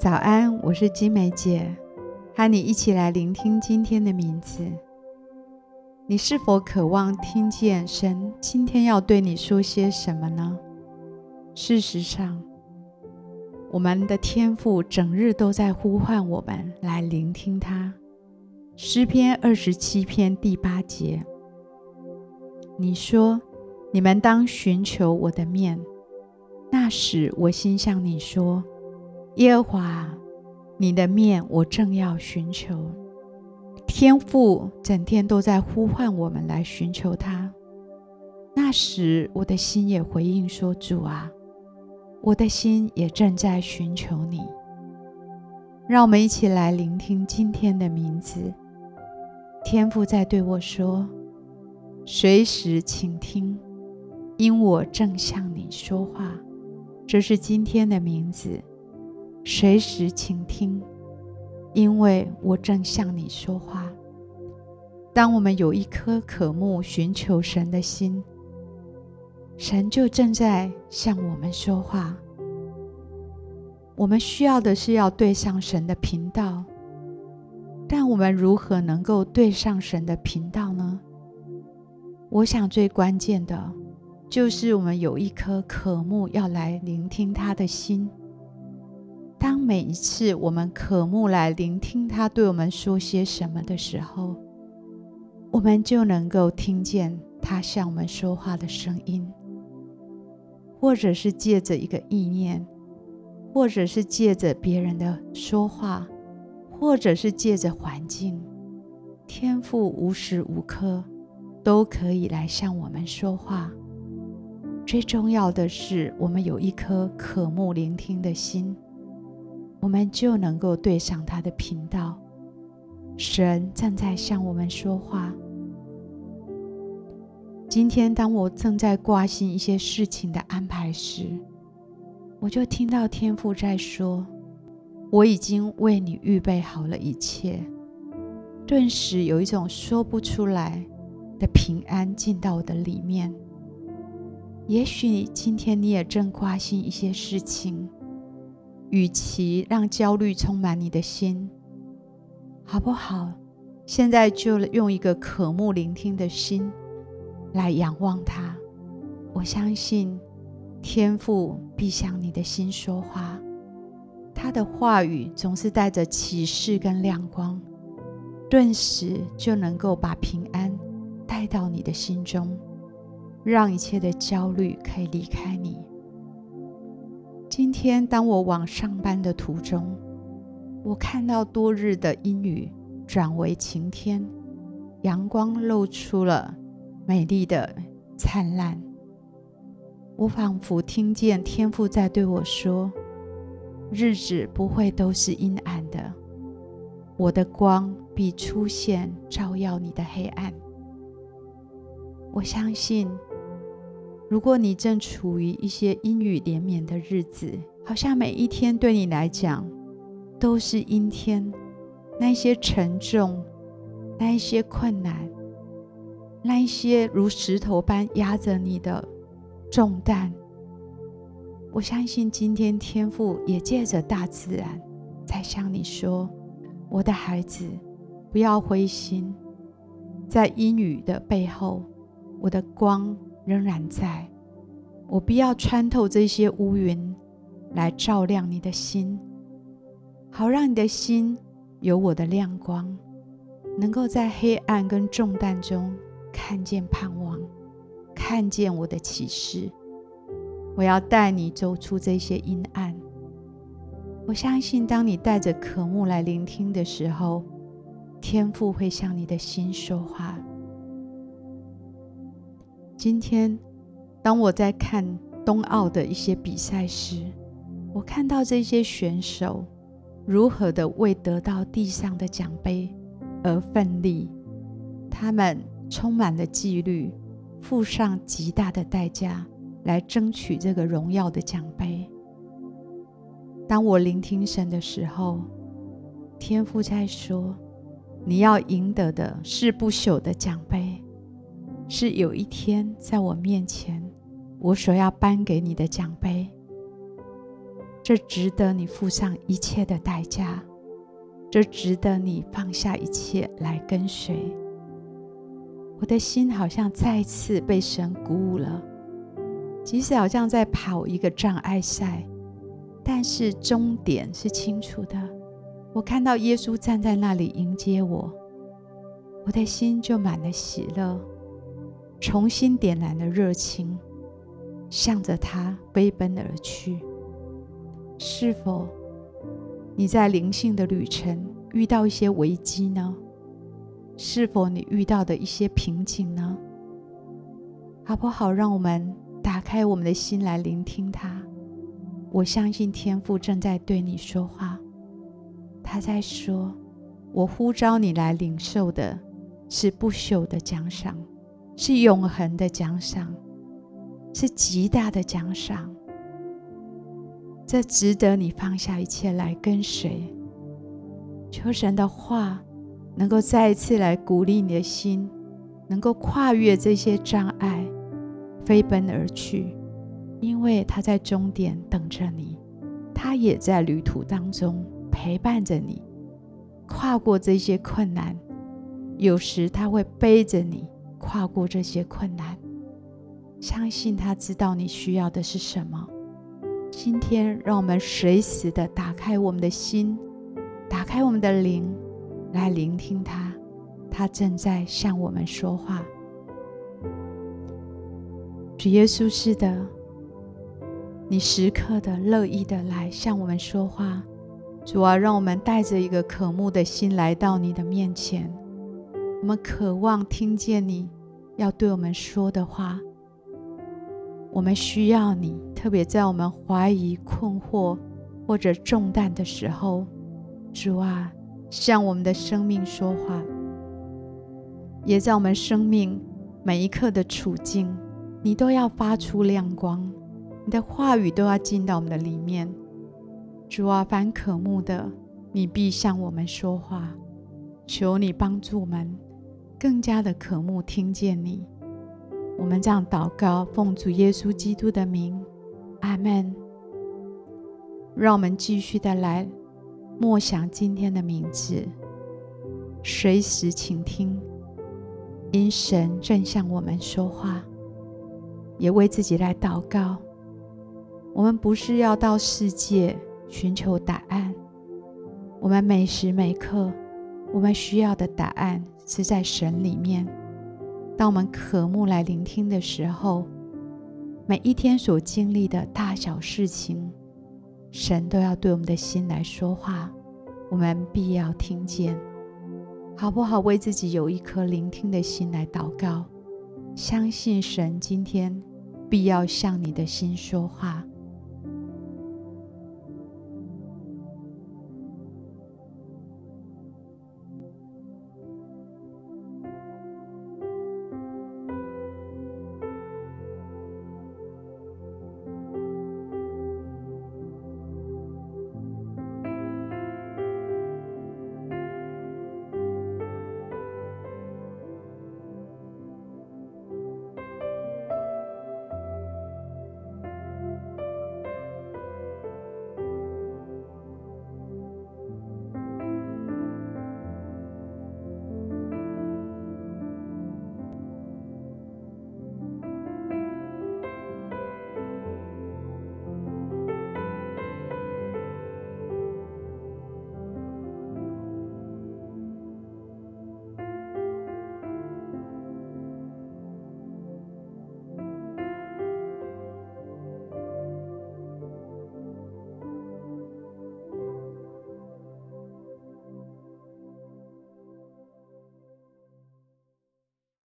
早安，我是金梅姐，和你一起来聆听今天的名字。你是否渴望听见神今天要对你说些什么呢？事实上，我们的天父整日都在呼唤我们来聆听他。诗篇二十七篇第八节，你说：“你们当寻求我的面。”那时我心向你说。耶和华，你的面我正要寻求。天父整天都在呼唤我们来寻求他。那时我的心也回应说：“主啊，我的心也正在寻求你。”让我们一起来聆听今天的名字。天父在对我说：“随时倾听，因我正向你说话。”这是今天的名字。随时倾听，因为我正向你说话。当我们有一颗渴慕寻求神的心，神就正在向我们说话。我们需要的是要对上神的频道，但我们如何能够对上神的频道呢？我想最关键的，就是我们有一颗渴慕要来聆听他的心。每一次我们渴慕来聆听他对我们说些什么的时候，我们就能够听见他向我们说话的声音，或者是借着一个意念，或者是借着别人的说话，或者是借着环境，天赋无时无刻都可以来向我们说话。最重要的是，我们有一颗渴慕聆听的心。我们就能够对上他的频道。神正在向我们说话。今天，当我正在挂心一些事情的安排时，我就听到天父在说：“我已经为你预备好了一切。”顿时有一种说不出来的平安进到我的里面。也许今天你也正挂心一些事情。与其让焦虑充满你的心，好不好？现在就用一个渴慕聆听的心来仰望他。我相信天父必向你的心说话，他的话语总是带着启示跟亮光，顿时就能够把平安带到你的心中，让一切的焦虑可以离开你。今天，当我往上班的途中，我看到多日的阴雨转为晴天，阳光露出了美丽的灿烂。我仿佛听见天父在对我说：“日子不会都是阴暗的，我的光必出现，照耀你的黑暗。”我相信。如果你正处于一些阴雨连绵的日子，好像每一天对你来讲都是阴天，那一些沉重，那一些困难，那一些如石头般压着你的重担，我相信今天天父也借着大自然在向你说：“我的孩子，不要灰心，在阴雨的背后，我的光。”仍然在，我必要穿透这些乌云，来照亮你的心，好让你的心有我的亮光，能够在黑暗跟重担中看见盼望，看见我的启示。我要带你走出这些阴暗。我相信，当你带着渴慕来聆听的时候，天父会向你的心说话。今天，当我在看冬奥的一些比赛时，我看到这些选手如何的为得到地上的奖杯而奋力，他们充满了纪律，付上极大的代价来争取这个荣耀的奖杯。当我聆听神的时候，天父在说：“你要赢得的是不朽的奖杯。”是有一天在我面前，我所要颁给你的奖杯。这值得你付上一切的代价，这值得你放下一切来跟随。我的心好像再次被神鼓舞了，即使好像在跑一个障碍赛，但是终点是清楚的。我看到耶稣站在那里迎接我，我的心就满了喜乐，重新点燃了热情，向着他飞奔而去。是否你在灵性的旅程遇到一些危机呢？是否你遇到的一些瓶颈呢？好不好？让我们打开我们的心来聆听他。我相信天父正在对你说话，他在说：“我呼召你来领受的是不朽的奖赏，是永恒的奖赏，是极大的奖赏。”这值得你放下一切来跟随。求神的话能够再一次来鼓励你的心，能够跨越这些障碍，飞奔而去，因为他在终点等着你，他也在旅途当中陪伴着你，跨过这些困难。有时他会背着你跨过这些困难，相信他知道你需要的是什么。今天，让我们随时的打开我们的心，打开我们的灵，来聆听他。他正在向我们说话。主耶稣是的，你时刻的乐意的来向我们说话。主啊，让我们带着一个渴慕的心来到你的面前。我们渴望听见你要对我们说的话。我们需要你，特别在我们怀疑、困惑或者重担的时候，主啊，向我们的生命说话；也在我们生命每一刻的处境，你都要发出亮光，你的话语都要进到我们的里面。主啊，凡渴慕的，你必向我们说话。求你帮助我们，更加的渴慕听见你。我们这样祷告，奉主耶稣基督的名，阿门。让我们继续的来默想今天的名字，随时倾听，因神正向我们说话，也为自己来祷告。我们不是要到世界寻求答案，我们每时每刻，我们需要的答案是在神里面。当我们渴慕来聆听的时候，每一天所经历的大小事情，神都要对我们的心来说话，我们必要听见，好不好？为自己有一颗聆听的心来祷告，相信神今天必要向你的心说话。